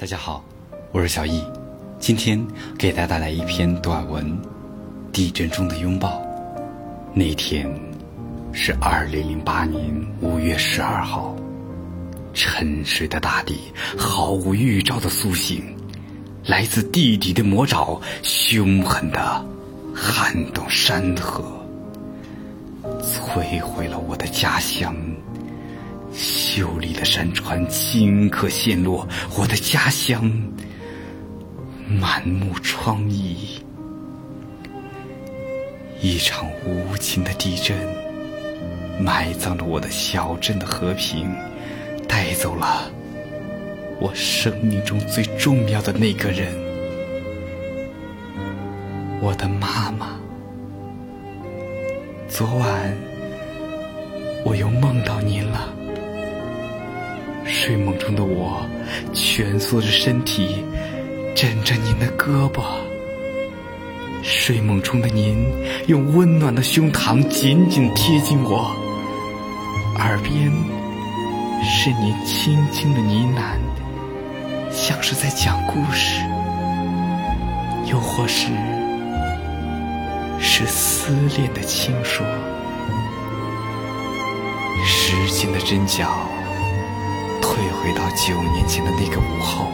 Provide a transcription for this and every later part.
大家好，我是小易，今天给大家带来一篇短文《地震中的拥抱》。那天是二零零八年五月十二号，沉睡的大地毫无预兆的苏醒，来自地底的魔爪凶狠的撼动山河，摧毁了我的家乡。秀丽的山川顷刻陷落，我的家乡满目疮痍。一场无情的地震埋葬了我的小镇的和平，带走了我生命中最重要的那个人——我的妈妈。昨晚我又梦到您了。睡梦中的我，蜷缩着身体，枕着您的胳膊。睡梦中的您，用温暖的胸膛紧紧贴近我，耳边是您轻轻的呢喃，像是在讲故事，又或是是思念的轻说。时间的针脚。退回到九年前的那个午后，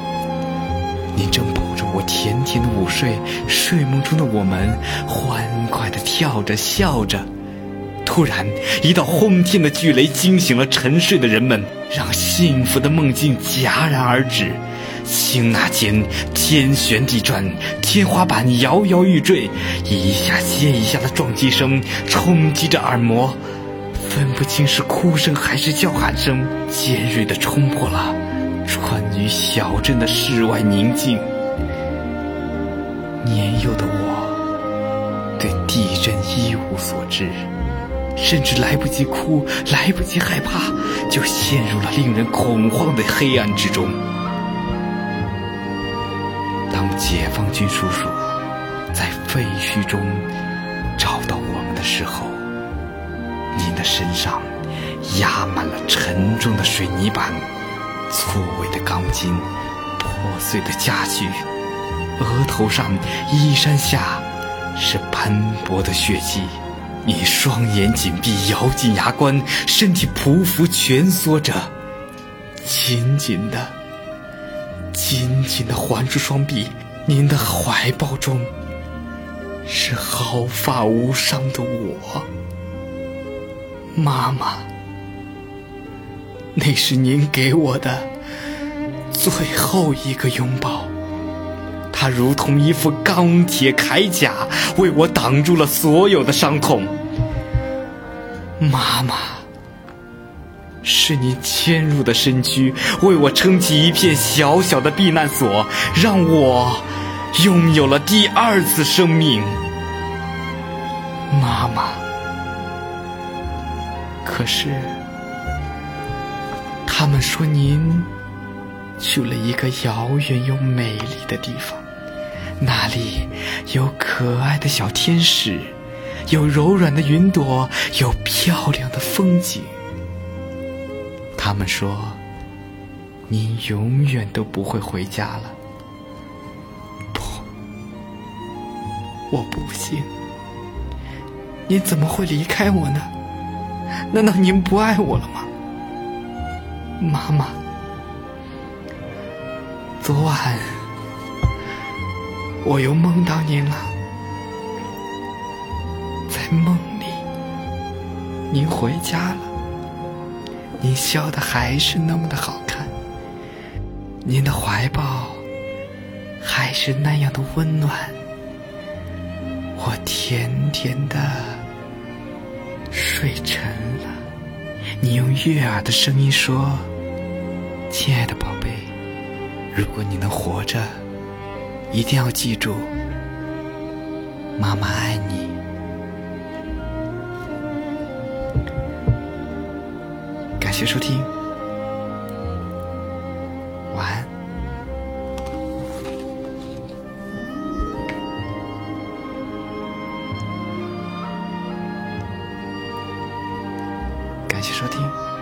您正抱着我甜甜的午睡，睡梦中的我们欢快的跳着笑着。突然，一道轰天的巨雷惊醒了沉睡的人们，让幸福的梦境戛然而止。顷那间，天旋地转，天花板摇摇欲坠，一下接一下的撞击声冲击着耳膜。分不清是哭声还是叫喊声，尖锐的冲破了川渝小镇的世外宁静。年幼的我，对地震一无所知，甚至来不及哭，来不及害怕，就陷入了令人恐慌的黑暗之中。当解放军叔叔在废墟中找到我们的时候。您的身上压满了沉重的水泥板、错位的钢筋、破碎的家具，额头上、衣衫下是斑驳的血迹。你双眼紧闭，咬紧牙关，身体匍匐蜷缩着，紧紧的、紧紧的环住双臂。您的怀抱中是毫发无伤的我。妈妈，那是您给我的最后一个拥抱，它如同一副钢铁铠甲，为我挡住了所有的伤痛。妈妈，是您迁入的身躯，为我撑起一片小小的避难所，让我拥有了第二次生命。妈妈。可是，他们说您去了一个遥远又美丽的地方，那里有可爱的小天使，有柔软的云朵，有漂亮的风景。他们说，您永远都不会回家了。不，我不信，您怎么会离开我呢？难道您不爱我了吗，妈妈？昨晚我又梦到您了，在梦里，您回家了，您笑的还是那么的好看，您的怀抱还是那样的温暖，我甜甜的。睡沉了，你用悦耳的声音说：“亲爱的宝贝，如果你能活着，一定要记住，妈妈爱你。”感谢收听。感谢收听。